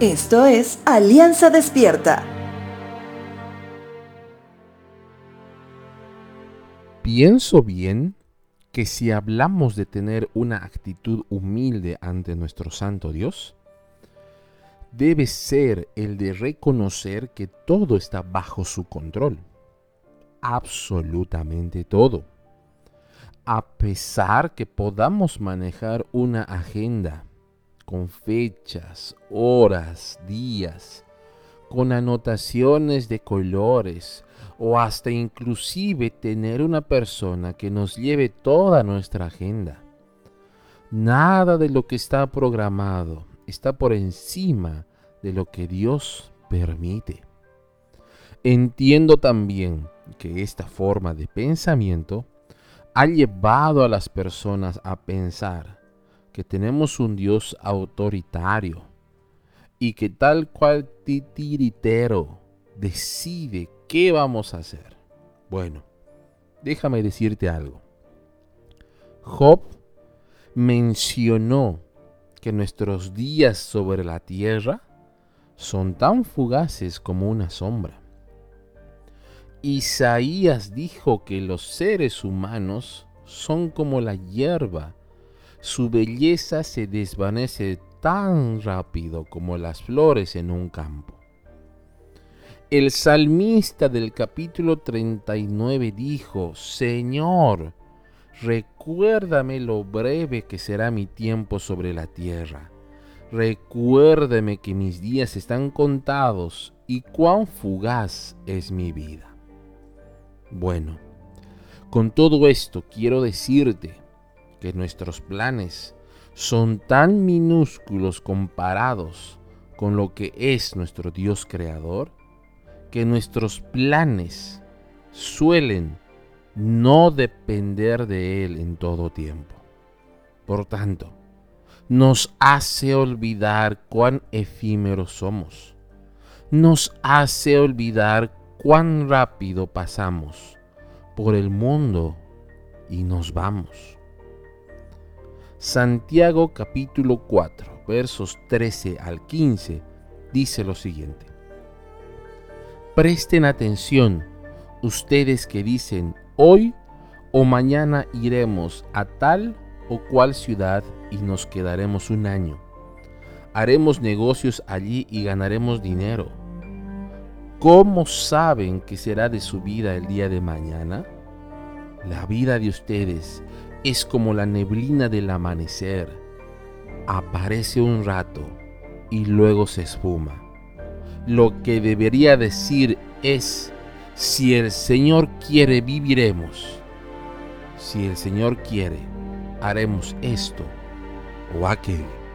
Esto es Alianza Despierta. Pienso bien que si hablamos de tener una actitud humilde ante nuestro Santo Dios, debe ser el de reconocer que todo está bajo su control. Absolutamente todo. A pesar que podamos manejar una agenda, con fechas, horas, días, con anotaciones de colores o hasta inclusive tener una persona que nos lleve toda nuestra agenda. Nada de lo que está programado está por encima de lo que Dios permite. Entiendo también que esta forma de pensamiento ha llevado a las personas a pensar que tenemos un Dios autoritario y que tal cual titiritero decide qué vamos a hacer. Bueno, déjame decirte algo. Job mencionó que nuestros días sobre la tierra son tan fugaces como una sombra. Isaías dijo que los seres humanos son como la hierba su belleza se desvanece tan rápido como las flores en un campo. El salmista del capítulo 39 dijo, Señor, recuérdame lo breve que será mi tiempo sobre la tierra. Recuérdame que mis días están contados y cuán fugaz es mi vida. Bueno, con todo esto quiero decirte que nuestros planes son tan minúsculos comparados con lo que es nuestro Dios creador, que nuestros planes suelen no depender de Él en todo tiempo. Por tanto, nos hace olvidar cuán efímeros somos. Nos hace olvidar cuán rápido pasamos por el mundo y nos vamos. Santiago capítulo 4, versos 13 al 15, dice lo siguiente. Presten atención, ustedes que dicen, hoy o mañana iremos a tal o cual ciudad y nos quedaremos un año. Haremos negocios allí y ganaremos dinero. ¿Cómo saben que será de su vida el día de mañana? La vida de ustedes es como la neblina del amanecer. Aparece un rato y luego se esfuma. Lo que debería decir es, si el Señor quiere, viviremos. Si el Señor quiere, haremos esto o aquello.